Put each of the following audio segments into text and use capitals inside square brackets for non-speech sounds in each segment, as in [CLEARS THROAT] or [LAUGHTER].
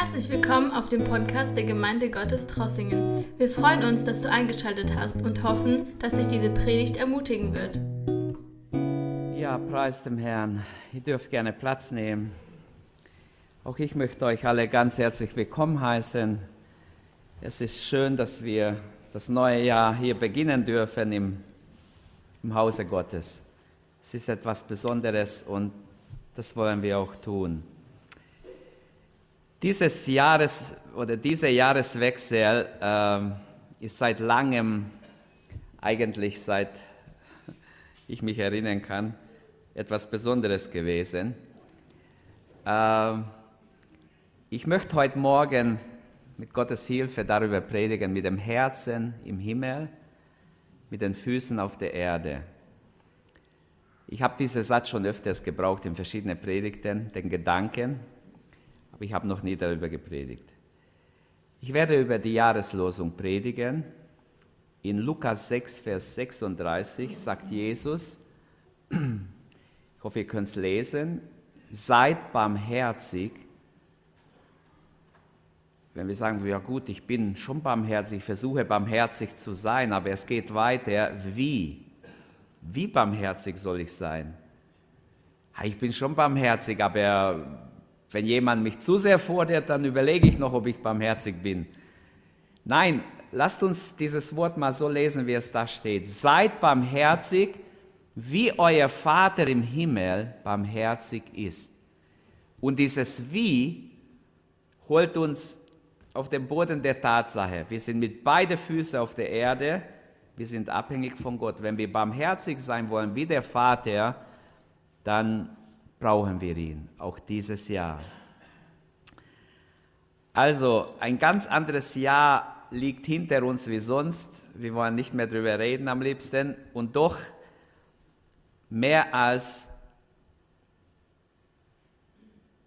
Herzlich willkommen auf dem Podcast der Gemeinde Gottes Trossingen. Wir freuen uns, dass du eingeschaltet hast und hoffen, dass dich diese Predigt ermutigen wird. Ja, preis dem Herrn. Ihr dürft gerne Platz nehmen. Auch ich möchte euch alle ganz herzlich willkommen heißen. Es ist schön, dass wir das neue Jahr hier beginnen dürfen im, im Hause Gottes. Es ist etwas Besonderes und das wollen wir auch tun. Dieses Jahres oder dieser Jahreswechsel äh, ist seit langem, eigentlich seit [LAUGHS] ich mich erinnern kann, etwas Besonderes gewesen. Äh, ich möchte heute Morgen mit Gottes Hilfe darüber predigen, mit dem Herzen im Himmel, mit den Füßen auf der Erde. Ich habe diesen Satz schon öfters gebraucht in verschiedenen Predigten, den Gedanken, aber ich habe noch nie darüber gepredigt. Ich werde über die Jahreslosung predigen. In Lukas 6, Vers 36 sagt Jesus, [CLEARS THROAT] ich hoffe, ihr könnt es lesen, seid barmherzig. Wenn wir sagen, ja gut, ich bin schon barmherzig, ich versuche barmherzig zu sein, aber es geht weiter, wie? Wie barmherzig soll ich sein? Ich bin schon barmherzig, aber wenn jemand mich zu sehr fordert, dann überlege ich noch, ob ich barmherzig bin. Nein, lasst uns dieses Wort mal so lesen, wie es da steht. Seid barmherzig, wie euer Vater im Himmel barmherzig ist. Und dieses Wie holt uns auf den Boden der Tatsache. Wir sind mit beiden Füßen auf der Erde. Wir sind abhängig von Gott. Wenn wir barmherzig sein wollen wie der Vater, dann brauchen wir ihn, auch dieses Jahr. Also ein ganz anderes Jahr liegt hinter uns wie sonst. Wir wollen nicht mehr darüber reden am liebsten. Und doch mehr als,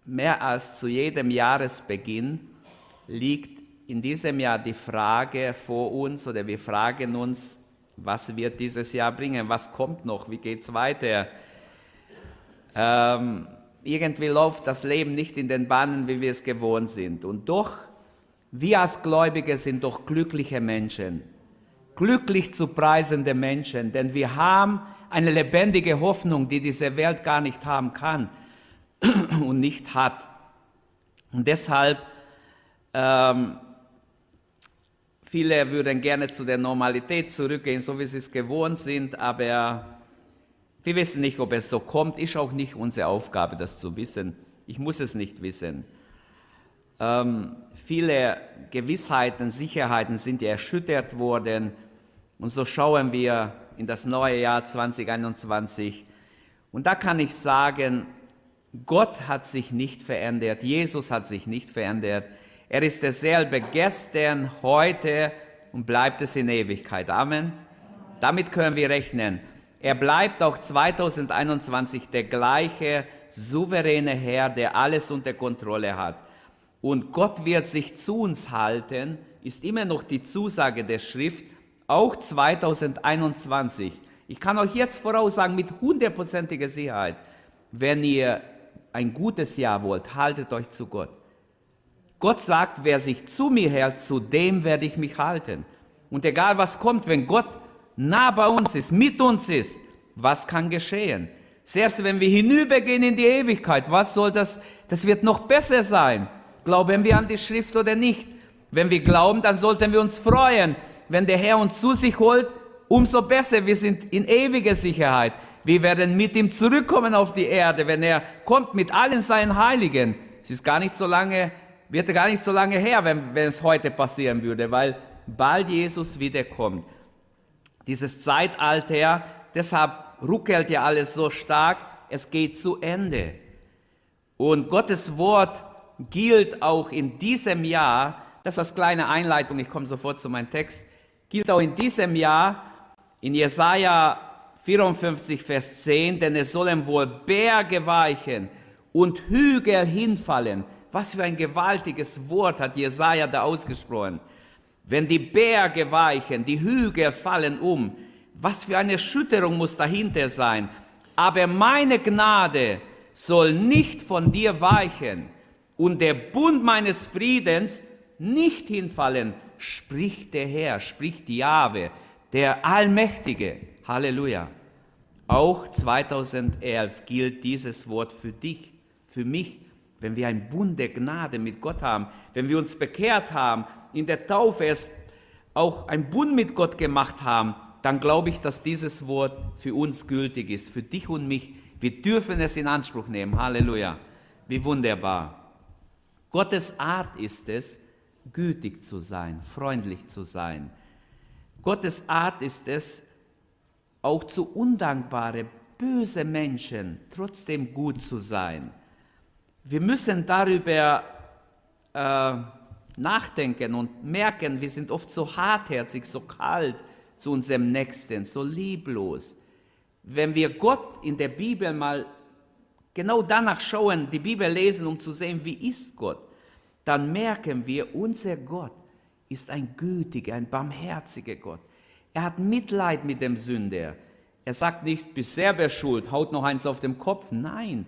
mehr als zu jedem Jahresbeginn liegt in diesem Jahr die Frage vor uns oder wir fragen uns, was wird dieses Jahr bringen, was kommt noch, wie geht es weiter. Ähm, irgendwie läuft das Leben nicht in den Bahnen, wie wir es gewohnt sind. Und doch, wir als Gläubige sind doch glückliche Menschen, glücklich zu preisende Menschen, denn wir haben eine lebendige Hoffnung, die diese Welt gar nicht haben kann [CLEARS THROAT] und nicht hat. Und deshalb, ähm, viele würden gerne zu der Normalität zurückgehen, so wie sie es gewohnt sind, aber wir wissen nicht, ob es so kommt. Ist auch nicht unsere Aufgabe, das zu wissen. Ich muss es nicht wissen. Ähm, viele Gewissheiten, Sicherheiten sind erschüttert worden. Und so schauen wir in das neue Jahr 2021. Und da kann ich sagen, Gott hat sich nicht verändert. Jesus hat sich nicht verändert. Er ist derselbe gestern, heute und bleibt es in Ewigkeit. Amen. Damit können wir rechnen. Er bleibt auch 2021 der gleiche souveräne Herr, der alles unter Kontrolle hat. Und Gott wird sich zu uns halten, ist immer noch die Zusage der Schrift, auch 2021. Ich kann euch jetzt voraussagen mit hundertprozentiger Sicherheit, wenn ihr ein gutes Jahr wollt, haltet euch zu Gott. Gott sagt, wer sich zu mir hält, zu dem werde ich mich halten. Und egal was kommt, wenn Gott nah bei uns ist, mit uns ist, was kann geschehen? Selbst wenn wir hinübergehen in die Ewigkeit, was soll das? Das wird noch besser sein. Glauben wir an die Schrift oder nicht? Wenn wir glauben, dann sollten wir uns freuen. Wenn der Herr uns zu sich holt, umso besser. Wir sind in ewiger Sicherheit. Wir werden mit ihm zurückkommen auf die Erde, wenn er kommt mit allen seinen Heiligen. Es ist gar nicht so lange, wird gar nicht so lange her, wenn, wenn es heute passieren würde, weil bald Jesus wiederkommt dieses Zeitalter, deshalb ruckelt ja alles so stark, es geht zu Ende. Und Gottes Wort gilt auch in diesem Jahr, das ist das kleine Einleitung, ich komme sofort zu meinem Text, gilt auch in diesem Jahr in Jesaja 54, Vers 10, denn es sollen wohl Berge weichen und Hügel hinfallen. Was für ein gewaltiges Wort hat Jesaja da ausgesprochen. Wenn die Berge weichen, die Hügel fallen um, was für eine Erschütterung muss dahinter sein. Aber meine Gnade soll nicht von dir weichen. und der Bund meines Friedens nicht hinfallen, spricht der Herr, spricht Jahwe, der Allmächtige. Halleluja. Auch 2011 gilt dieses Wort für dich, für mich, wenn wir einen Bund der Gnade mit Gott haben, wenn wir uns bekehrt haben, in der Taufe erst auch einen Bund mit Gott gemacht haben, dann glaube ich, dass dieses Wort für uns gültig ist, für dich und mich. Wir dürfen es in Anspruch nehmen. Halleluja. Wie wunderbar. Gottes Art ist es, gütig zu sein, freundlich zu sein. Gottes Art ist es, auch zu undankbare, böse Menschen trotzdem gut zu sein. Wir müssen darüber äh, nachdenken und merken, wir sind oft so hartherzig, so kalt, zu unserem Nächsten, so lieblos. Wenn wir Gott in der Bibel mal genau danach schauen, die Bibel lesen, um zu sehen, wie ist Gott, dann merken wir, unser Gott ist ein gütiger, ein barmherziger Gott. Er hat Mitleid mit dem Sünder. Er sagt nicht, bist selber schuld, haut noch eins auf dem Kopf. Nein,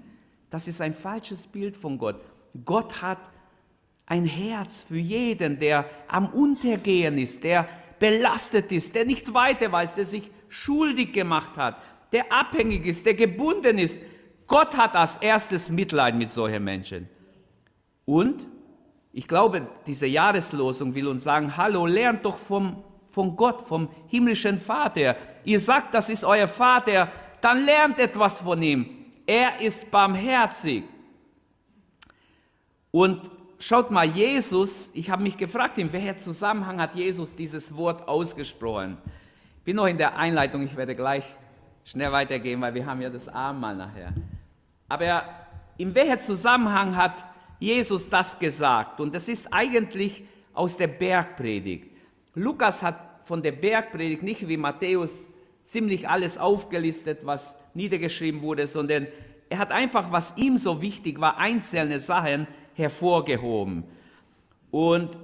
das ist ein falsches Bild von Gott. Gott hat ein Herz für jeden, der am Untergehen ist, der belastet ist, der nicht weiter weiß, der sich schuldig gemacht hat, der abhängig ist, der gebunden ist. Gott hat als erstes Mitleid mit solchen Menschen. Und ich glaube, diese Jahreslosung will uns sagen, hallo, lernt doch vom, von Gott, vom himmlischen Vater. Ihr sagt, das ist euer Vater, dann lernt etwas von ihm. Er ist barmherzig. Und schaut mal, Jesus, ich habe mich gefragt, in welcher Zusammenhang hat Jesus dieses Wort ausgesprochen? Ich bin noch in der Einleitung, ich werde gleich schnell weitergehen, weil wir haben ja das Abendmahl nachher. Aber in welcher Zusammenhang hat Jesus das gesagt? Und das ist eigentlich aus der Bergpredigt. Lukas hat von der Bergpredigt nicht wie Matthäus ziemlich alles aufgelistet, was niedergeschrieben wurde, sondern er hat einfach, was ihm so wichtig war, einzelne Sachen hervorgehoben. Und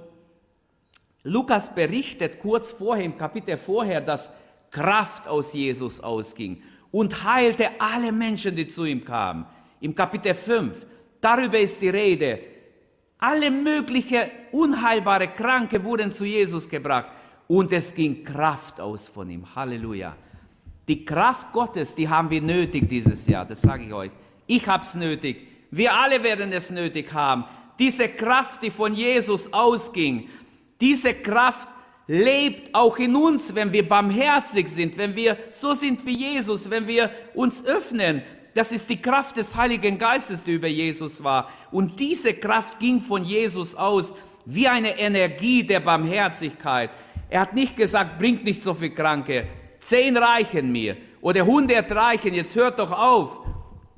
Lukas berichtet kurz vorher, im Kapitel vorher, dass Kraft aus Jesus ausging und heilte alle Menschen, die zu ihm kamen. Im Kapitel 5, darüber ist die Rede. Alle möglichen unheilbare Kranke wurden zu Jesus gebracht und es ging Kraft aus von ihm. Halleluja. Die Kraft Gottes, die haben wir nötig dieses Jahr, das sage ich euch. Ich habe es nötig. Wir alle werden es nötig haben. Diese Kraft, die von Jesus ausging, diese Kraft lebt auch in uns, wenn wir barmherzig sind, wenn wir so sind wie Jesus, wenn wir uns öffnen. Das ist die Kraft des Heiligen Geistes, die über Jesus war. Und diese Kraft ging von Jesus aus wie eine Energie der Barmherzigkeit. Er hat nicht gesagt, bringt nicht so viel Kranke, zehn reichen mir oder hundert reichen, jetzt hört doch auf.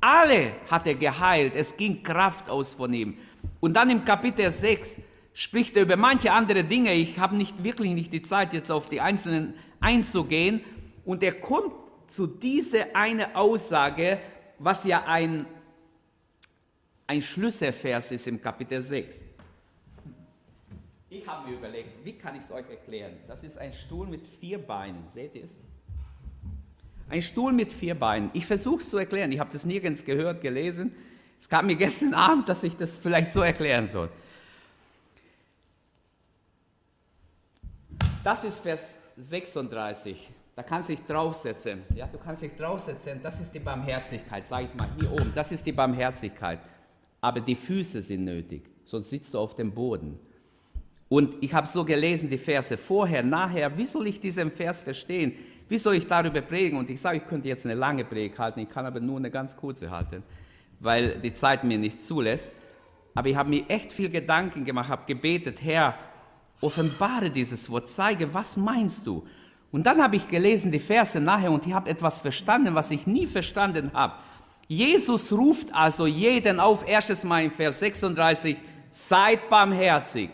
Alle hat er geheilt, es ging Kraft aus von ihm. Und dann im Kapitel 6 spricht er über manche andere Dinge. Ich habe nicht wirklich nicht die Zeit, jetzt auf die einzelnen einzugehen. Und er kommt zu dieser eine Aussage, was ja ein, ein Schlüsselvers ist im Kapitel 6. Ich habe mir überlegt, wie kann ich es euch erklären? Das ist ein Stuhl mit vier Beinen. Seht ihr es? Ein Stuhl mit vier Beinen. Ich versuche es zu erklären. Ich habe das nirgends gehört, gelesen. Es kam mir [LAUGHS] gestern Abend, dass ich das vielleicht so erklären soll. Das ist Vers 36. Da kannst du dich draufsetzen. Ja, du kannst dich draufsetzen. Das ist die Barmherzigkeit, sage ich mal hier oben. Das ist die Barmherzigkeit. Aber die Füße sind nötig, sonst sitzt du auf dem Boden. Und ich habe so gelesen, die Verse vorher, nachher. Wie soll ich diesen Vers verstehen? Wie soll ich darüber predigen? Und ich sage, ich könnte jetzt eine lange Predigt halten, ich kann aber nur eine ganz kurze halten, weil die Zeit mir nicht zulässt. Aber ich habe mir echt viel Gedanken gemacht, habe gebetet, Herr, offenbare dieses Wort, zeige, was meinst du? Und dann habe ich gelesen die Verse nachher und ich habe etwas verstanden, was ich nie verstanden habe. Jesus ruft also jeden auf, erstes Mal in Vers 36, seid barmherzig,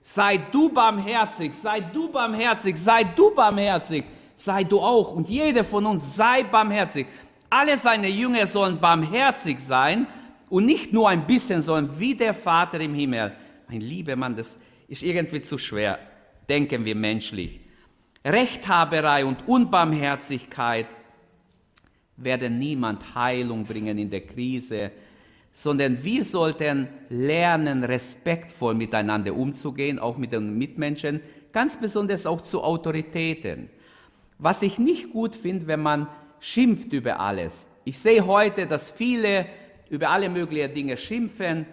sei du barmherzig, sei du barmherzig, sei du barmherzig sei du auch. Und jeder von uns sei barmherzig. Alle seine Jünger sollen barmherzig sein und nicht nur ein bisschen, sondern wie der Vater im Himmel. Mein lieber Mann, das ist irgendwie zu schwer, denken wir menschlich. Rechthaberei und Unbarmherzigkeit werden niemand Heilung bringen in der Krise. sondern wir sollten lernen, respektvoll miteinander umzugehen, auch mit den Mitmenschen, ganz besonders auch zu Autoritäten. Was ich nicht gut finde, wenn man schimpft über alles. Ich sehe heute, dass viele über alle möglichen Dinge schimpfen.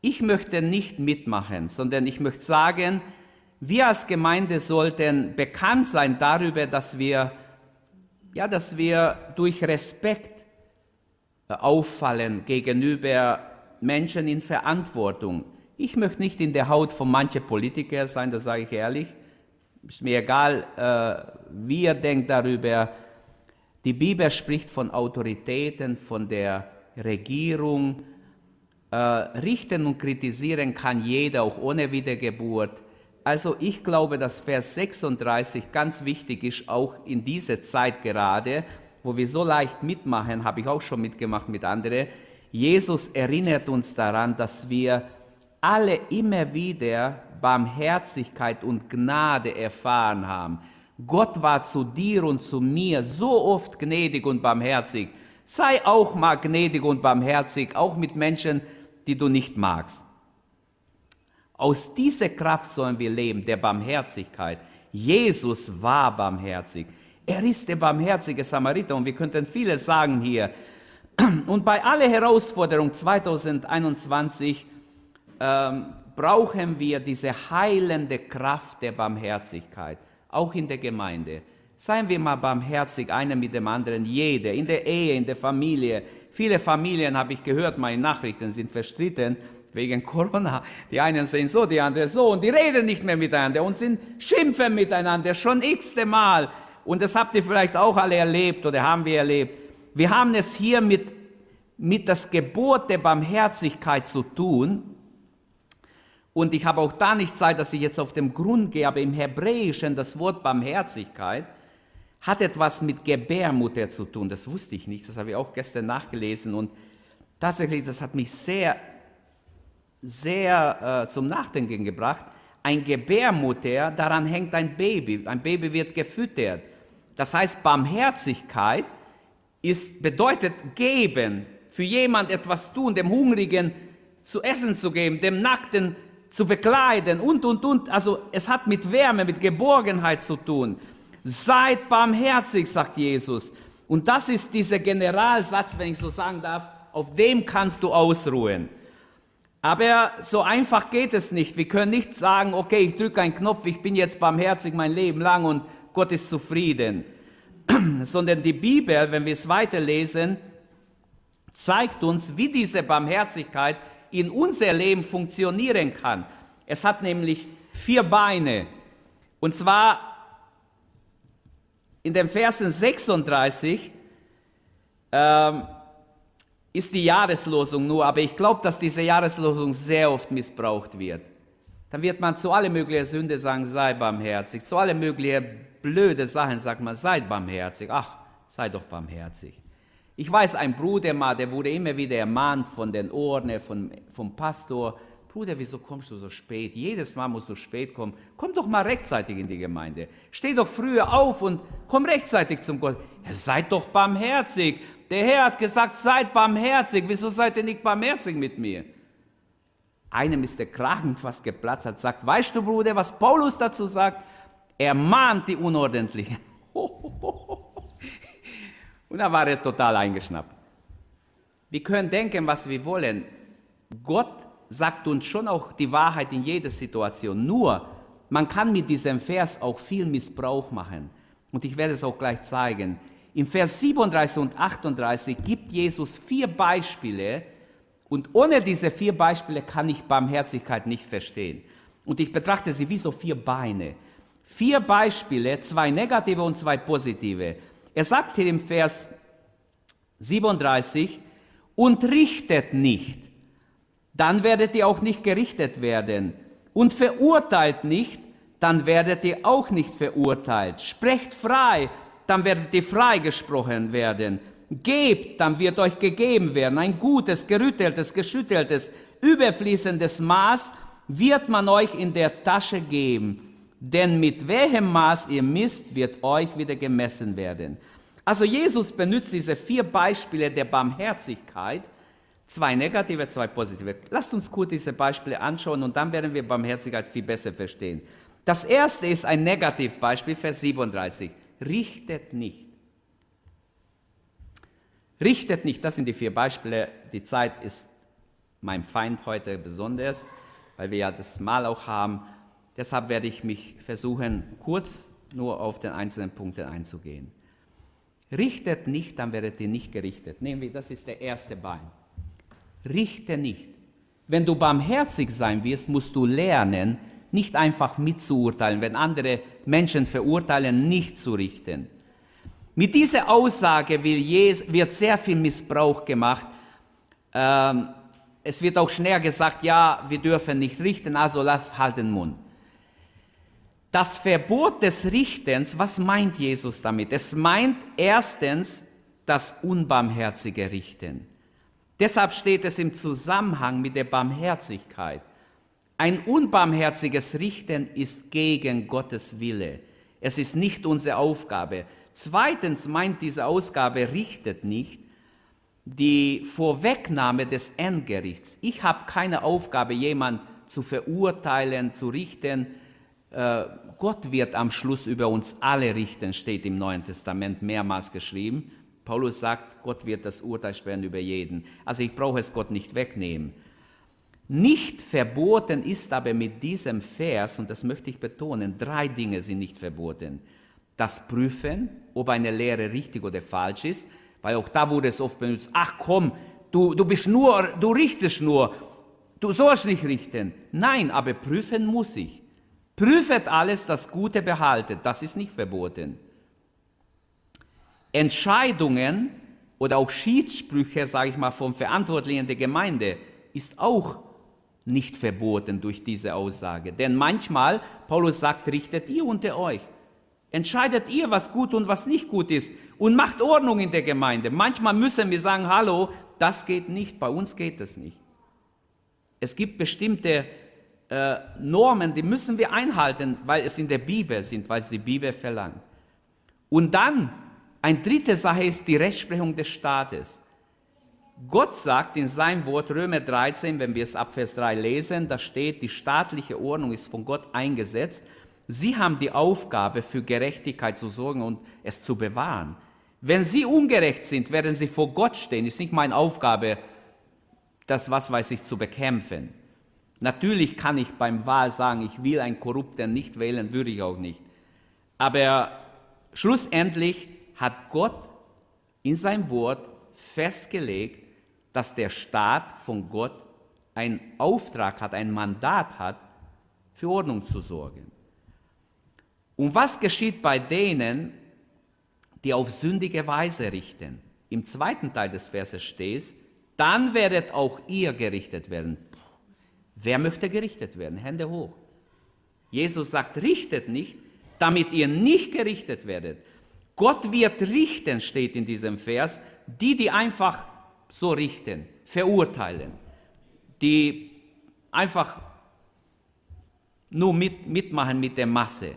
Ich möchte nicht mitmachen, sondern ich möchte sagen, wir als Gemeinde sollten bekannt sein darüber, dass wir, ja, dass wir durch Respekt äh, auffallen gegenüber Menschen in Verantwortung. Ich möchte nicht in der Haut von manchen Politikern sein, das sage ich ehrlich. Ist mir egal, äh, wie ihr denkt darüber. Die Bibel spricht von Autoritäten, von der Regierung. Äh, richten und kritisieren kann jeder, auch ohne Wiedergeburt. Also ich glaube, dass Vers 36 ganz wichtig ist, auch in dieser Zeit gerade, wo wir so leicht mitmachen, habe ich auch schon mitgemacht mit anderen. Jesus erinnert uns daran, dass wir alle immer wieder Barmherzigkeit und Gnade erfahren haben. Gott war zu dir und zu mir so oft gnädig und barmherzig. Sei auch mal gnädig und barmherzig, auch mit Menschen, die du nicht magst. Aus dieser Kraft sollen wir leben, der Barmherzigkeit. Jesus war barmherzig. Er ist der barmherzige Samariter und wir könnten vieles sagen hier. Und bei aller Herausforderung 2021 ähm, brauchen wir diese heilende Kraft der Barmherzigkeit, auch in der Gemeinde. Seien wir mal barmherzig, einer mit dem anderen, jeder, in der Ehe, in der Familie. Viele Familien, habe ich gehört, meine Nachrichten sind verstritten wegen [LAUGHS] Corona. Die einen sehen so, die anderen so und die reden nicht mehr miteinander und sind schimpfen miteinander schon x-te Mal und das habt ihr vielleicht auch alle erlebt oder haben wir erlebt. Wir haben es hier mit, mit das Gebot der Barmherzigkeit zu tun. Und ich habe auch da nicht Zeit, dass ich jetzt auf den Grund gehe, aber im Hebräischen das Wort Barmherzigkeit hat etwas mit Gebärmutter zu tun. Das wusste ich nicht, das habe ich auch gestern nachgelesen. Und tatsächlich, das hat mich sehr, sehr äh, zum Nachdenken gebracht. Ein Gebärmutter, daran hängt ein Baby. Ein Baby wird gefüttert. Das heißt, Barmherzigkeit ist, bedeutet geben, für jemand etwas tun, dem Hungrigen zu essen zu geben, dem Nackten zu bekleiden und, und, und. Also es hat mit Wärme, mit Geborgenheit zu tun. Seid barmherzig, sagt Jesus. Und das ist dieser Generalsatz, wenn ich so sagen darf, auf dem kannst du ausruhen. Aber so einfach geht es nicht. Wir können nicht sagen, okay, ich drücke einen Knopf, ich bin jetzt barmherzig mein Leben lang und Gott ist zufrieden. [CLEARS THROAT] Sondern die Bibel, wenn wir es weiterlesen, zeigt uns, wie diese Barmherzigkeit in unser Leben funktionieren kann. Es hat nämlich vier Beine. Und zwar in den Versen 36 ähm, ist die Jahreslosung nur, aber ich glaube, dass diese Jahreslosung sehr oft missbraucht wird. Dann wird man zu alle möglichen Sünde sagen, sei barmherzig. Zu alle möglichen blöde Sachen sagt man, seid barmherzig. Ach, sei doch barmherzig. Ich weiß, ein Bruder mal, der wurde immer wieder ermahnt von den Ohren, von, vom Pastor. Bruder, wieso kommst du so spät? Jedes Mal musst du spät kommen. Komm doch mal rechtzeitig in die Gemeinde. Steh doch früher auf und komm rechtzeitig zum Gott. Seid doch barmherzig. Der Herr hat gesagt, seid barmherzig. Wieso seid ihr nicht barmherzig mit mir? Einem ist der Kragen fast geplatzt, hat gesagt, weißt du, Bruder, was Paulus dazu sagt? Er mahnt die Unordentlichen. [LAUGHS] Und da war er total eingeschnappt. Wir können denken, was wir wollen. Gott sagt uns schon auch die Wahrheit in jeder Situation. Nur, man kann mit diesem Vers auch viel Missbrauch machen. Und ich werde es auch gleich zeigen. Im Vers 37 und 38 gibt Jesus vier Beispiele. Und ohne diese vier Beispiele kann ich Barmherzigkeit nicht verstehen. Und ich betrachte sie wie so vier Beine. Vier Beispiele, zwei negative und zwei positive. Er sagt hier im Vers 37, und richtet nicht, dann werdet ihr auch nicht gerichtet werden. Und verurteilt nicht, dann werdet ihr auch nicht verurteilt. Sprecht frei, dann werdet ihr freigesprochen werden. Gebt, dann wird euch gegeben werden. Ein gutes, gerütteltes, geschütteltes, überfließendes Maß wird man euch in der Tasche geben denn mit welchem Maß ihr misst, wird euch wieder gemessen werden. Also Jesus benutzt diese vier Beispiele der Barmherzigkeit, Zwei negative, zwei positive. Lasst uns kurz diese Beispiele anschauen und dann werden wir Barmherzigkeit viel besser verstehen. Das erste ist ein Negativbeispiel, Vers 37. Richtet nicht. Richtet nicht, das sind die vier Beispiele. Die Zeit ist mein Feind heute besonders, weil wir ja das Mal auch haben. Deshalb werde ich mich versuchen, kurz nur auf den einzelnen Punkten einzugehen. Richtet nicht, dann werdet ihr nicht gerichtet. Nehmen wir, das ist der erste Bein. Richte nicht. Wenn du barmherzig sein wirst, musst du lernen, nicht einfach mitzuurteilen, wenn andere Menschen verurteilen, nicht zu richten. Mit dieser Aussage wird sehr viel Missbrauch gemacht. Ähm, es wird auch schnell gesagt, ja, wir dürfen nicht richten, also lass halt den Mund. Das Verbot des Richtens, was meint Jesus damit? Es meint erstens das unbarmherzige Richten. Deshalb steht es im Zusammenhang mit der Barmherzigkeit. Ein unbarmherziges Richten ist gegen Gottes Wille. Es ist nicht unsere Aufgabe. Zweitens meint diese Ausgabe richtet nicht die Vorwegnahme des Endgerichts. Ich habe keine Aufgabe, jemand zu verurteilen, zu richten. Äh, Gott wird am Schluss über uns alle richten, steht im Neuen Testament mehrmals geschrieben. Paulus sagt, Gott wird das Urteil sperren über jeden. Also ich brauche es Gott nicht wegnehmen. Nicht verboten ist aber mit diesem Vers, und das möchte ich betonen, drei Dinge sind nicht verboten. Das Prüfen, ob eine Lehre richtig oder falsch ist, weil auch da wurde es oft benutzt, ach komm, du, du bist nur, du richtest nur, du sollst nicht richten. Nein, aber prüfen muss ich. Prüfet alles, das Gute behaltet, das ist nicht verboten. Entscheidungen oder auch Schiedssprüche, sage ich mal, vom Verantwortlichen der Gemeinde ist auch nicht verboten durch diese Aussage. Denn manchmal, Paulus sagt, richtet ihr unter euch. Entscheidet ihr, was gut und was nicht gut ist und macht Ordnung in der Gemeinde. Manchmal müssen wir sagen, hallo, das geht nicht, bei uns geht das nicht. Es gibt bestimmte äh, Normen, die müssen wir einhalten, weil es in der Bibel sind, weil es die Bibel verlangt. Und dann, eine dritte Sache ist die Rechtsprechung des Staates. Gott sagt in seinem Wort Römer 13, wenn wir es ab Vers 3 lesen, da steht, die staatliche Ordnung ist von Gott eingesetzt. Sie haben die Aufgabe, für Gerechtigkeit zu sorgen und es zu bewahren. Wenn sie ungerecht sind, werden sie vor Gott stehen. Ist nicht meine Aufgabe, das, was weiß ich, zu bekämpfen. Natürlich kann ich beim Wahl sagen, ich will einen Korrupten nicht wählen, würde ich auch nicht. Aber schlussendlich hat Gott in seinem Wort festgelegt, dass der Staat von Gott einen Auftrag hat, ein Mandat hat, für Ordnung zu sorgen. Und was geschieht bei denen, die auf sündige Weise richten? Im zweiten Teil des Verses steht, dann werdet auch ihr gerichtet werden. Wer möchte gerichtet werden? Hände hoch. Jesus sagt, richtet nicht, damit ihr nicht gerichtet werdet. Gott wird richten, steht in diesem Vers, die, die einfach so richten, verurteilen, die einfach nur mit, mitmachen mit der Masse.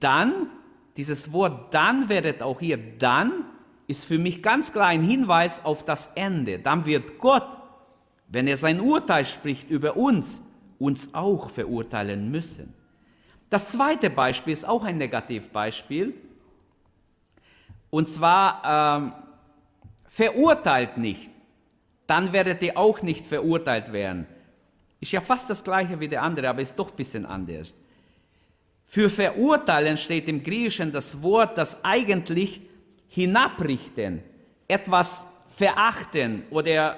Dann, dieses Wort dann werdet auch hier dann, ist für mich ganz klar ein Hinweis auf das Ende. Dann wird Gott, wenn er sein Urteil spricht über uns, uns auch verurteilen müssen. Das zweite Beispiel ist auch ein Negativbeispiel. Und zwar ähm, verurteilt nicht, dann werdet ihr auch nicht verurteilt werden. Ist ja fast das gleiche wie der andere, aber ist doch ein bisschen anders. Für verurteilen steht im Griechischen das Wort, das eigentlich hinabrichten, etwas verachten oder,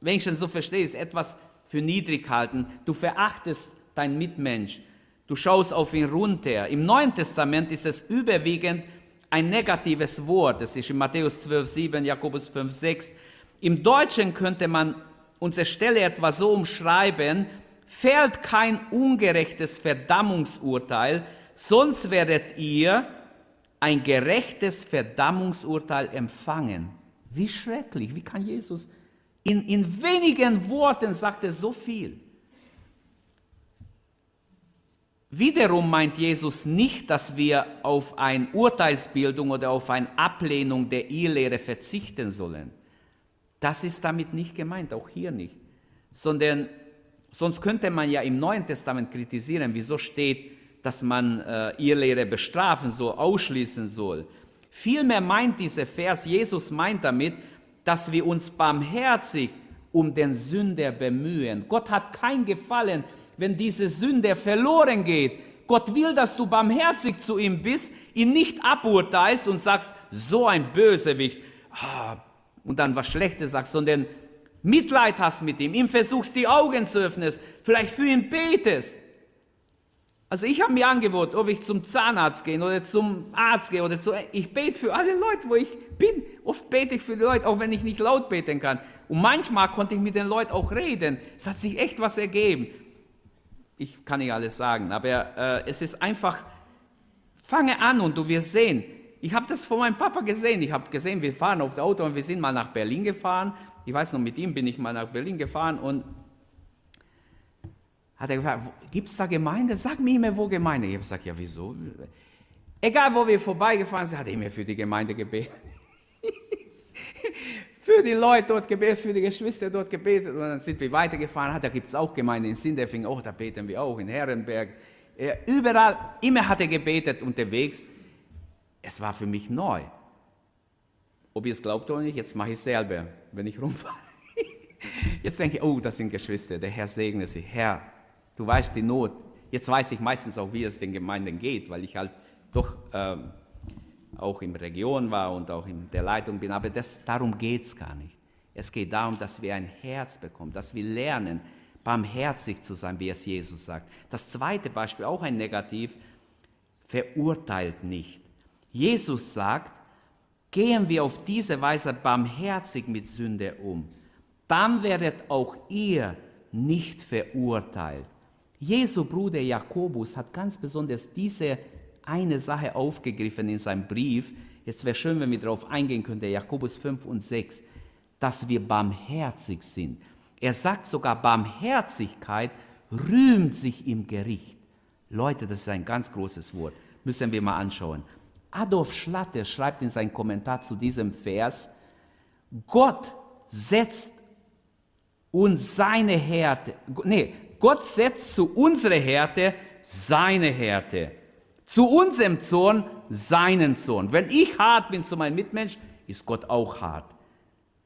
wenn ich schon so verstehe, ist etwas für niedrig halten. Du verachtest deinen Mitmensch. Du schaust auf ihn runter. Im Neuen Testament ist es überwiegend ein negatives Wort. Das ist in Matthäus 12, 7, Jakobus 5, 6. Im Deutschen könnte man unsere Stelle etwa so umschreiben, fällt kein ungerechtes Verdammungsurteil, sonst werdet ihr ein gerechtes Verdammungsurteil empfangen. Wie schrecklich, wie kann Jesus in, in wenigen Worten sagt er so viel. Wiederum meint Jesus nicht, dass wir auf eine Urteilsbildung oder auf eine Ablehnung der Ehelehre verzichten sollen. Das ist damit nicht gemeint, auch hier nicht. Sondern sonst könnte man ja im Neuen Testament kritisieren, wieso steht, dass man äh, Irrlehre bestrafen soll, ausschließen soll. Vielmehr meint dieser Vers, Jesus meint damit, dass wir uns barmherzig um den Sünder bemühen. Gott hat kein Gefallen, wenn diese Sünder verloren geht. Gott will, dass du barmherzig zu ihm bist, ihn nicht aburteilst und sagst, so ein Bösewicht, ah, und dann was Schlechtes sagst, sondern Mitleid hast mit ihm, ihm versuchst die Augen zu öffnen, vielleicht für ihn betest. Also ich habe mir angeboten, ob ich zum Zahnarzt gehe oder zum Arzt gehe oder zu, ich bete für alle Leute, wo ich bin. Oft bete ich für die Leute, auch wenn ich nicht laut beten kann. Und manchmal konnte ich mit den Leuten auch reden. Es hat sich echt was ergeben. Ich kann nicht alles sagen, aber äh, es ist einfach, fange an und du wirst sehen. Ich habe das von meinem Papa gesehen. Ich habe gesehen, wir fahren auf der Auto und wir sind mal nach Berlin gefahren. Ich weiß noch, mit ihm bin ich mal nach Berlin gefahren und hat er gefragt, gibt es da Gemeinde? Sag mir immer, wo Gemeinde. Ich habe gesagt, ja, wieso? Egal, wo wir vorbeigefahren sind, hat er immer für die Gemeinde gebetet. [LAUGHS] für die Leute dort gebetet, für die Geschwister dort gebetet. Und dann sind wir weitergefahren. Da gibt es auch Gemeinde in Sinderfing, auch da beten wir auch, in Herrenberg. Überall, immer hat er gebetet unterwegs. Es war für mich neu. Ob ihr es glaubt oder nicht, jetzt mache ich es selber, wenn ich rumfahre. [LAUGHS] Jetzt denke ich, oh, das sind Geschwister, der Herr segne sie. Herr, Du weißt die Not. Jetzt weiß ich meistens auch, wie es den Gemeinden geht, weil ich halt doch ähm, auch in der Region war und auch in der Leitung bin. Aber das, darum geht es gar nicht. Es geht darum, dass wir ein Herz bekommen, dass wir lernen, barmherzig zu sein, wie es Jesus sagt. Das zweite Beispiel, auch ein Negativ, verurteilt nicht. Jesus sagt, gehen wir auf diese Weise barmherzig mit Sünde um, dann werdet auch ihr nicht verurteilt. Jesu Bruder Jakobus hat ganz besonders diese eine Sache aufgegriffen in seinem Brief. Jetzt wäre schön, wenn wir darauf eingehen könnten, Jakobus 5 und 6, dass wir barmherzig sind. Er sagt sogar, Barmherzigkeit rühmt sich im Gericht. Leute, das ist ein ganz großes Wort. Müssen wir mal anschauen. Adolf Schlatter schreibt in seinem Kommentar zu diesem Vers, Gott setzt uns seine Härte, nee, Gott setzt zu unserer Härte seine Härte. Zu unserem Zorn seinen Zorn. Wenn ich hart bin zu meinem Mitmensch, ist Gott auch hart.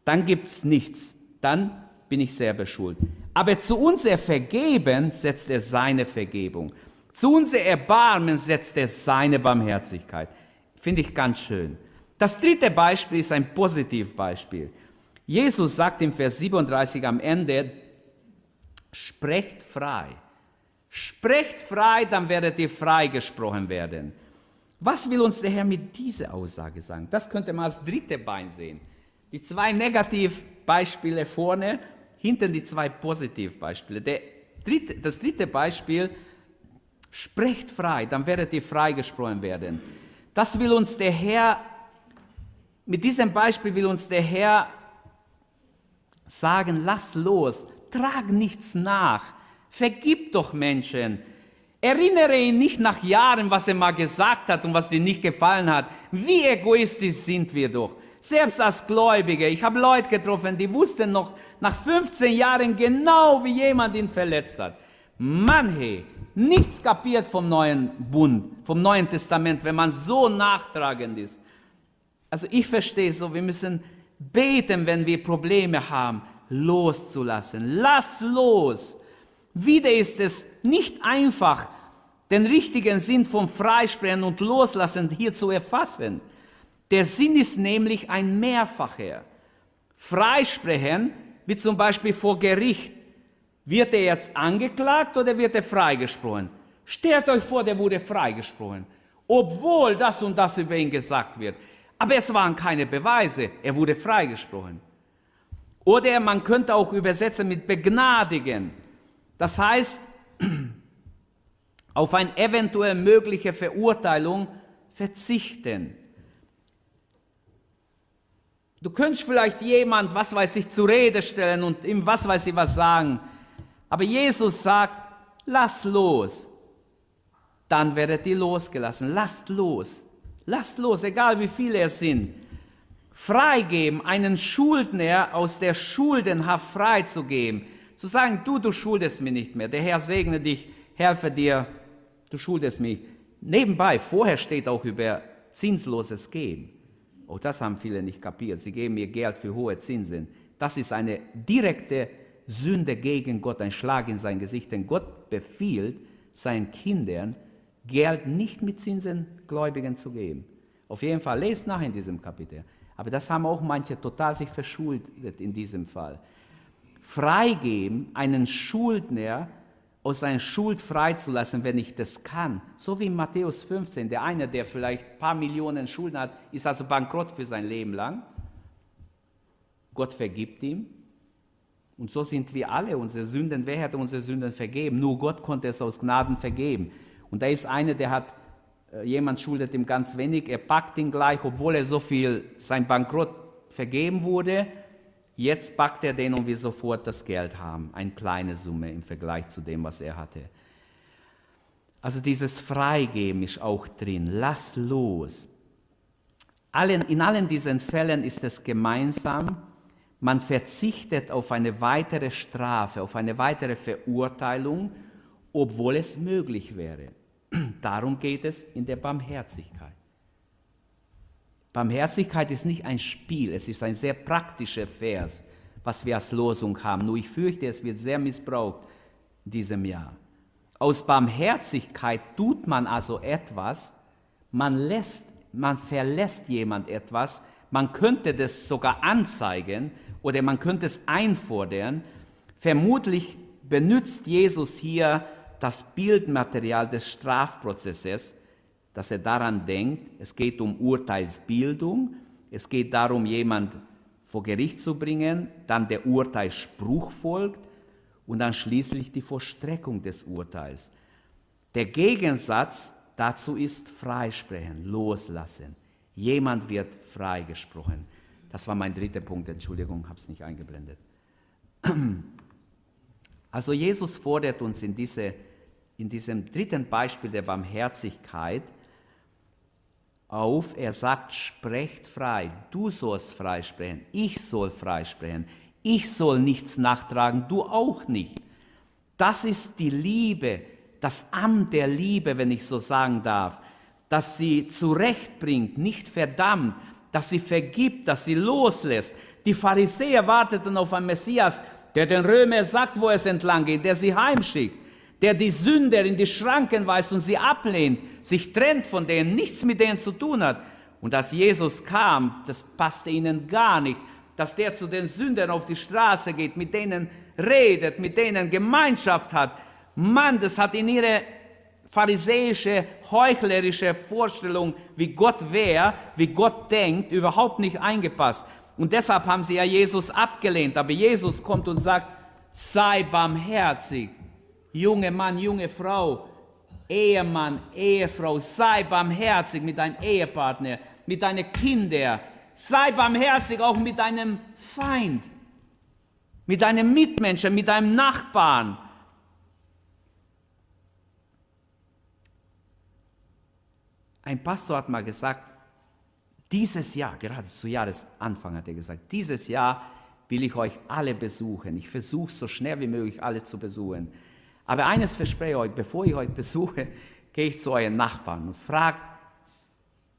Dann gibt es nichts. Dann bin ich selber schuld. Aber zu unser Vergeben setzt er seine Vergebung. Zu unser Erbarmen setzt er seine Barmherzigkeit. Finde ich ganz schön. Das dritte Beispiel ist ein Positivbeispiel. Jesus sagt im Vers 37 am Ende, Sprecht frei. Sprecht frei, dann werdet ihr freigesprochen werden. Was will uns der Herr mit dieser Aussage sagen? Das könnte man als dritte Bein sehen. Die zwei Negativbeispiele vorne, hinten die zwei Positivbeispiele. Der dritte, das dritte Beispiel, sprecht frei, dann werdet ihr freigesprochen werden. Das will uns der Herr, mit diesem Beispiel will uns der Herr sagen, lass los, trag nichts nach. Vergib doch Menschen. Erinnere ihn nicht nach Jahren, was er mal gesagt hat und was dir nicht gefallen hat. Wie egoistisch sind wir doch. Selbst als Gläubige. Ich habe Leute getroffen, die wussten noch nach 15 Jahren genau, wie jemand ihn verletzt hat. Mann, hey, nichts kapiert vom neuen Bund, vom neuen Testament, wenn man so nachtragend ist. Also ich verstehe so, wir müssen beten, wenn wir Probleme haben loszulassen. Lass los. Wieder ist es nicht einfach, den richtigen Sinn vom Freisprechen und Loslassen hier zu erfassen. Der Sinn ist nämlich ein mehrfacher. Freisprechen, wie zum Beispiel vor Gericht. Wird er jetzt angeklagt oder wird er freigesprochen? Stellt euch vor, der wurde freigesprochen, obwohl das und das über ihn gesagt wird. Aber es waren keine Beweise, er wurde freigesprochen. Oder man könnte auch übersetzen mit begnadigen. Das heißt, auf eine eventuell mögliche Verurteilung verzichten. Du könntest vielleicht jemand, was weiß ich, zur Rede stellen und ihm was weiß ich was sagen. Aber Jesus sagt, lass los. Dann werdet ihr losgelassen. Lasst los. Lasst los, egal wie viele es sind. Freigeben, einen Schuldner aus der Schuldenhaft freizugeben, zu sagen, du, du schuldest mir nicht mehr, der Herr segne dich, helfe dir, du schuldest mich. Nebenbei, vorher steht auch über zinsloses Geben. Auch das haben viele nicht kapiert. Sie geben ihr Geld für hohe Zinsen. Das ist eine direkte Sünde gegen Gott, ein Schlag in sein Gesicht. Denn Gott befiehlt seinen Kindern, Geld nicht mit Zinsen Gläubigen zu geben. Auf jeden Fall, lest nach in diesem Kapitel. Aber das haben auch manche total sich verschuldet in diesem Fall. Freigeben, einen Schuldner aus seiner Schuld freizulassen, wenn ich das kann. So wie in Matthäus 15, der eine, der vielleicht ein paar Millionen Schulden hat, ist also bankrott für sein Leben lang. Gott vergibt ihm. Und so sind wir alle unsere Sünden. Wer hätte unsere Sünden vergeben? Nur Gott konnte es aus Gnaden vergeben. Und da ist einer, der hat, jemand schuldet ihm ganz wenig, er packt ihn gleich, obwohl er so viel, sein Bankrott vergeben wurde. Jetzt packt er den und wir sofort das Geld haben. Eine kleine Summe im Vergleich zu dem, was er hatte. Also dieses Freigeben ist auch drin. Lass los. in allen diesen Fällen ist es gemeinsam, man verzichtet auf eine weitere Strafe, auf eine weitere Verurteilung, obwohl es möglich wäre. Darum geht es in der Barmherzigkeit. Barmherzigkeit ist nicht ein Spiel, es ist ein sehr praktischer Vers, was wir als Losung haben. Nur ich fürchte, es wird sehr missbraucht in diesem Jahr. Aus Barmherzigkeit tut man also etwas, man, lässt, man verlässt jemand etwas, man könnte das sogar anzeigen oder man könnte es einfordern. Vermutlich benutzt Jesus hier das Bildmaterial des Strafprozesses, dass er daran denkt, es geht um Urteilsbildung, es geht darum, jemand vor Gericht zu bringen, dann der Urteilsspruch folgt und dann schließlich die Vollstreckung des Urteils. Der Gegensatz dazu ist Freisprechen, loslassen. Jemand wird freigesprochen. Das war mein dritter Punkt, Entschuldigung, habe es nicht eingeblendet. [CLEARS THROAT] Also Jesus fordert uns in, diese, in diesem dritten Beispiel der Barmherzigkeit auf, er sagt, sprecht frei, du sollst freisprechen, ich soll freisprechen, ich soll nichts nachtragen, du auch nicht. Das ist die Liebe, das Amt der Liebe, wenn ich so sagen darf, dass sie zurechtbringt, nicht verdammt, dass sie vergibt, dass sie loslässt. Die Pharisäer warteten auf einen Messias, der den Römer sagt, wo es entlang geht, der sie heimschickt, der die Sünder in die Schranken weist und sie ablehnt, sich trennt von denen, nichts mit denen zu tun hat. Und als Jesus kam, das passte ihnen gar nicht, dass der zu den Sündern auf die Straße geht, mit denen redet, mit denen Gemeinschaft hat. Mann, das hat in ihre pharisäische, heuchlerische Vorstellung, wie Gott wäre, wie Gott denkt, überhaupt nicht eingepasst. Und deshalb haben sie ja Jesus abgelehnt. Aber Jesus kommt und sagt, sei barmherzig. Junge Mann, junge Frau, Ehemann, Ehefrau, sei barmherzig mit deinem Ehepartner, mit deinen Kindern. Sei barmherzig auch mit deinem Feind, mit deinem Mitmenschen, mit deinem Nachbarn. Ein Pastor hat mal gesagt, dieses Jahr, gerade zu Jahresanfang hat er gesagt, dieses Jahr will ich euch alle besuchen. Ich versuche so schnell wie möglich alle zu besuchen. Aber eines verspreche ich euch, bevor ich euch besuche, [LAUGHS] gehe ich zu euren Nachbarn und frage,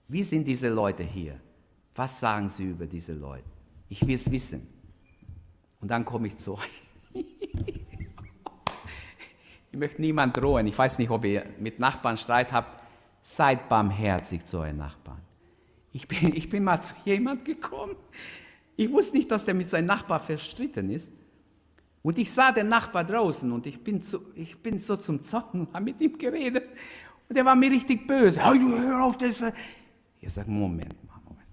wie sind diese Leute hier? Was sagen sie über diese Leute? Ich will es wissen. Und dann komme ich zu euch. [LAUGHS] ich möchte niemand drohen. Ich weiß nicht, ob ihr mit Nachbarn Streit habt seid barmherzig zu euren Nachbarn. Ich bin, ich bin mal zu jemand gekommen. Ich wusste nicht, dass der mit seinem Nachbar verstritten ist. Und ich sah den Nachbar draußen und ich bin, zu, ich bin so zum und [LAUGHS] habe mit ihm geredet. Und er war mir richtig böse. Hey, hör auf das. Ich sage, Moment, Moment.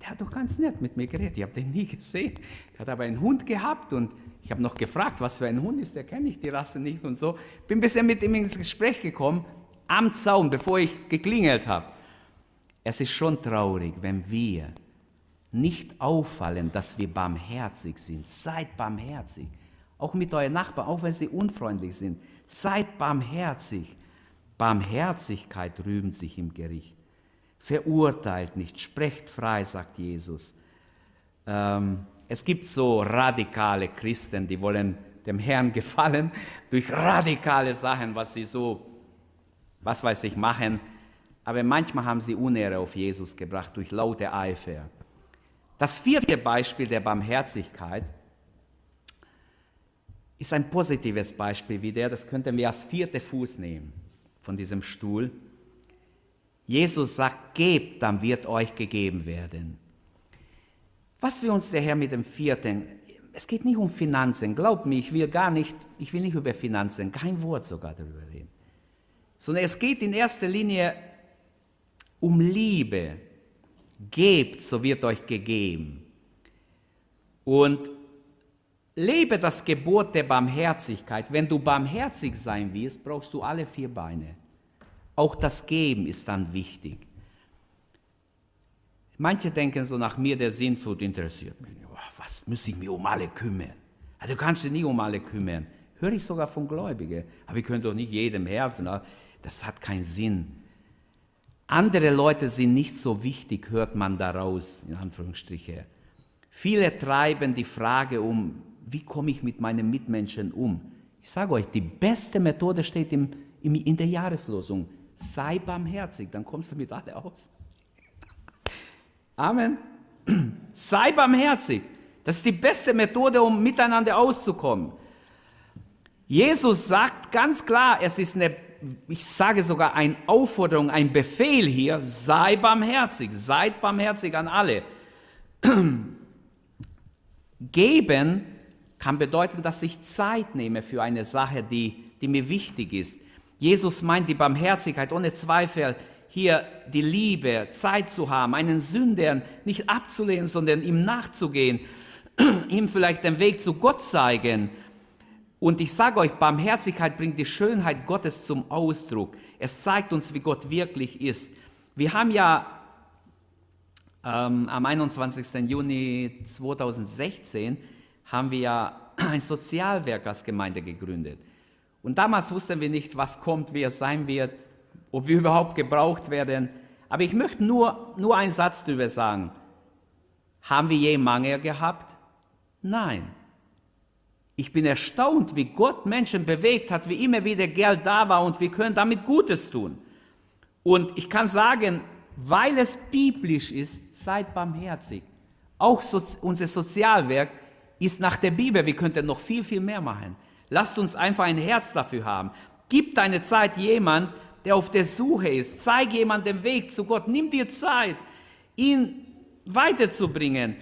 Der hat doch ganz nett mit mir geredet. Ich habe den nie [LAUGHS] gesehen. Er hat aber einen Hund gehabt und ich habe noch gefragt, was für ein Hund ist. Der kenne ich die Rasse nicht und so. Bin bisher mit ihm ins Gespräch gekommen am Zaun, bevor ich geklingelt habe. Es ist schon traurig, wenn wir nicht auffallen, dass wir barmherzig sind. Seid barmherzig. Auch mit euren Nachbarn, auch wenn sie unfreundlich sind. Seid barmherzig. Barmherzigkeit rühmt sich im Gericht. Verurteilt nicht, sprecht frei, sagt Jesus. Ähm, es gibt so radikale Christen, die wollen dem Herrn gefallen [LAUGHS] durch radikale Sachen, was sie so, was weiß ich, machen. Aber manchmal haben sie Unehre auf Jesus gebracht durch laute Eifer. Das vierte Beispiel der Barmherzigkeit ist ein positives Beispiel wieder. Das könnten wir als vierte Fuß nehmen von diesem Stuhl. Jesus sagt, gebt, dann wird euch gegeben werden. Was will uns der Herr mit dem vierten? Es geht nicht um Finanzen. Glaubt mir, ich will gar nicht, ich will nicht über Finanzen, kein Wort sogar darüber reden. Sondern es geht in erster Linie um Liebe. Gebt, so wird euch gegeben. Und lebe das Gebot der Barmherzigkeit. Wenn du barmherzig sein willst, brauchst du alle vier Beine. Auch das Geben ist dann wichtig. Manche denken so, nach mir der Sinnflut interessiert mich. Was muss ich mich um alle kümmern? Du kannst dich nie um alle kümmern. Höre ich sogar von Gläubigen. Aber wir können doch nicht jedem helfen. Das hat keinen Sinn. Andere Leute sind nicht so wichtig, hört man daraus, in Anführungsstriche. Viele treiben die Frage um, wie komme ich mit meinen Mitmenschen um? Ich sage euch, die beste Methode steht im, im, in der Jahreslosung. Sei barmherzig, dann kommst du mit alle aus. Amen. [CLEARS THROAT] Sei barmherzig. Das ist die beste Methode, um miteinander auszukommen. Jesus sagt ganz klar, es ist eine, ich sage sogar eine Aufforderung, ein Befehl hier, sei barmherzig, seid barmherzig an alle. [CLEARS THROAT] Geben kann bedeuten, dass ich Zeit nehme für eine Sache, die, die mir wichtig ist. Jesus meint die Barmherzigkeit ohne Zweifel, hier die Liebe, Zeit zu haben, einen Sündern nicht abzulehnen, sondern ihm nachzugehen, [CLEARS THROAT] ihm vielleicht den Weg zu Gott zeigen. Und ich sage euch, Barmherzigkeit bringt die Schönheit Gottes zum Ausdruck. Es zeigt uns, wie Gott wirklich ist. Wir haben ja ähm, am 21. Juni 2016 haben wir ja [CLEARS THROAT] ein Sozialwerk als Gemeinde gegründet. Und damals wussten wir nicht, was kommt, wie es sein wird, ob wir [LAUGHS] überhaupt gebraucht werden. Aber ich möchte nur, nur einen Satz darüber sagen. Haben wir je Mangel gehabt? Nein. Ich bin erstaunt, wie Gott Menschen bewegt hat, wie immer wieder Geld da war und wir können damit Gutes tun. Und ich kann sagen, weil es biblisch ist, seid barmherzig. Auch so, unser Sozialwerk ist nach der Bibel. Wir könnten noch viel, viel mehr machen. Lasst uns einfach ein Herz dafür haben. Gib deine Zeit jemand, der auf der Suche ist. Zeig jemand den Weg zu Gott. Nimm dir Zeit, ihn weiterzubringen.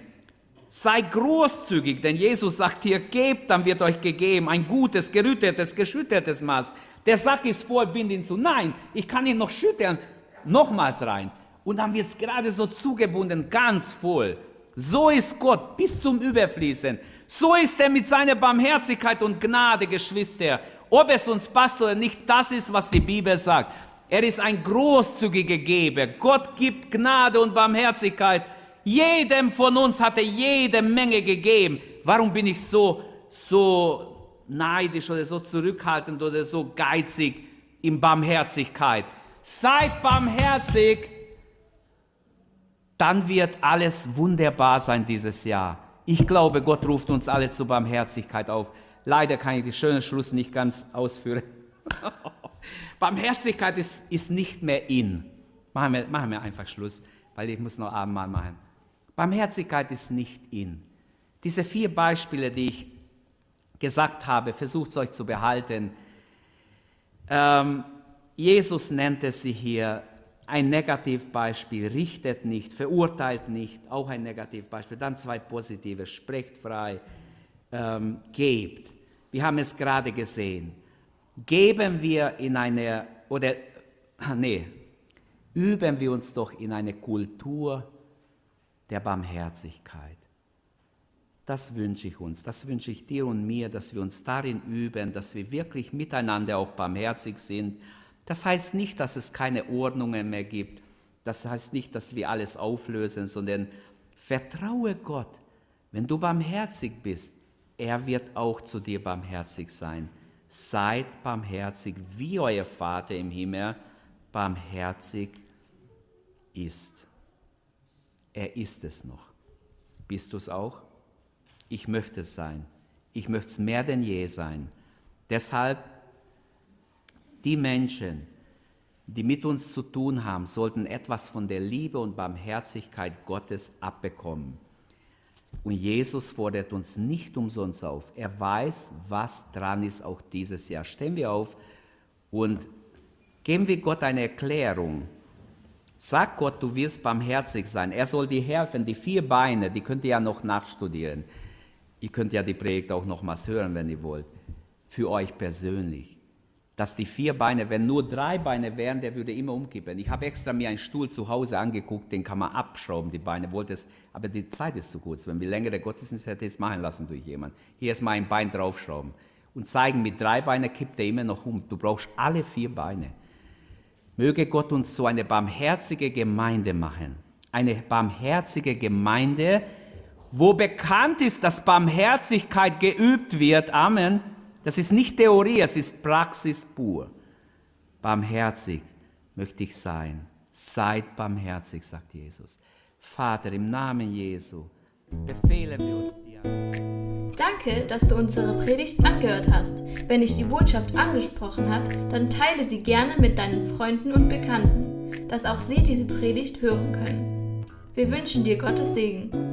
Sei großzügig, denn Jesus sagt hier, gebt, dann wird euch gegeben. Ein gutes, gerüttetes, geschüttetes Maß. Der Sack ist voll, bind ihn zu. Nein, ich kann ihn noch schüttern. Nochmals rein. Und dann wird es gerade so zugebunden, ganz voll. So ist Gott bis zum Überfließen. So ist er mit seiner Barmherzigkeit und Gnade, Geschwister. Ob es uns passt oder nicht, das ist, was die Bibel sagt. Er ist ein großzügiger Geber. Gott gibt Gnade und Barmherzigkeit. Jedem von uns hat er jede Menge gegeben. Warum bin ich so, so neidisch oder so zurückhaltend oder so geizig in Barmherzigkeit? Seid barmherzig, dann wird alles wunderbar sein dieses Jahr. Ich glaube, Gott ruft uns alle zur Barmherzigkeit auf. Leider kann ich den schönen Schluss nicht ganz ausführen. [LAUGHS] Barmherzigkeit ist, ist nicht mehr in. Machen wir, machen wir einfach Schluss, weil ich muss noch Abendmahl machen. Barmherzigkeit ist nicht in. Diese vier Beispiele, die ich gesagt habe, versucht es euch zu behalten. Ähm, Jesus nennt es sie hier ein Negativbeispiel, richtet nicht, verurteilt nicht, auch ein Negativbeispiel. Dann zwei positive, sprecht frei, ähm, gebt. Wir haben es gerade gesehen. Geben wir in eine, oder, [CLEARS THROAT] nee, üben wir uns doch in eine Kultur der Barmherzigkeit. Das wünsche ich uns, das wünsche ich dir und mir, dass wir uns darin üben, dass wir wirklich miteinander auch barmherzig sind das heißt nicht, dass es keine Ordnungen mehr gibt. Das heißt nicht, dass wir alles auflösen, sondern vertraue Gott. Wenn du barmherzig bist, er wird auch zu dir barmherzig sein. Seid barmherzig, wie euer Vater im Himmel barmherzig ist. Er ist es noch. Bist du es auch? Ich möchte es sein. Ich möchte es mehr denn je sein. Deshalb, die Menschen, die mit uns zu tun haben, sollten etwas von der Liebe und Barmherzigkeit Gottes abbekommen. Und Jesus fordert uns nicht umsonst auf. Er weiß, was dran ist, auch dieses Jahr. Stehen wir auf und geben wir Gott eine Erklärung. Sag Gott, du wirst barmherzig sein. Er soll dir helfen. Die vier Beine, die könnt ihr ja noch nachstudieren. Ihr könnt ja die Predigt auch nochmals hören, wenn ihr wollt. Für euch persönlich dass die vier Beine, wenn nur drei Beine wären, der würde immer umkippen. Ich habe extra mir einen Stuhl zu Hause angeguckt, den kann man abschrauben, die Beine, wollte es, aber die Zeit ist zu kurz. Wenn wir längere Gottesdienst hätte es machen lassen durch jemanden. Hier ist mal ein Bein draufschrauben und zeigen, mit drei Beinen kippt er immer noch um. Du brauchst alle vier Beine. Möge Gott uns so eine barmherzige Gemeinde machen. Eine barmherzige Gemeinde, wo bekannt ist, dass Barmherzigkeit geübt wird. Amen das ist nicht Theorie, es ist Praxis pur. Barmherzig möchte ich sein. Seid barmherzig, sagt Jesus. Vater, im Namen Jesu, befehlen wir uns dir. Danke, dass du unsere Predigt angehört hast. Wenn dich die Botschaft angesprochen hat, dann teile sie gerne mit deinen Freunden und Bekannten, dass auch sie diese Predigt hören können. Wir wünschen dir Gottes Segen.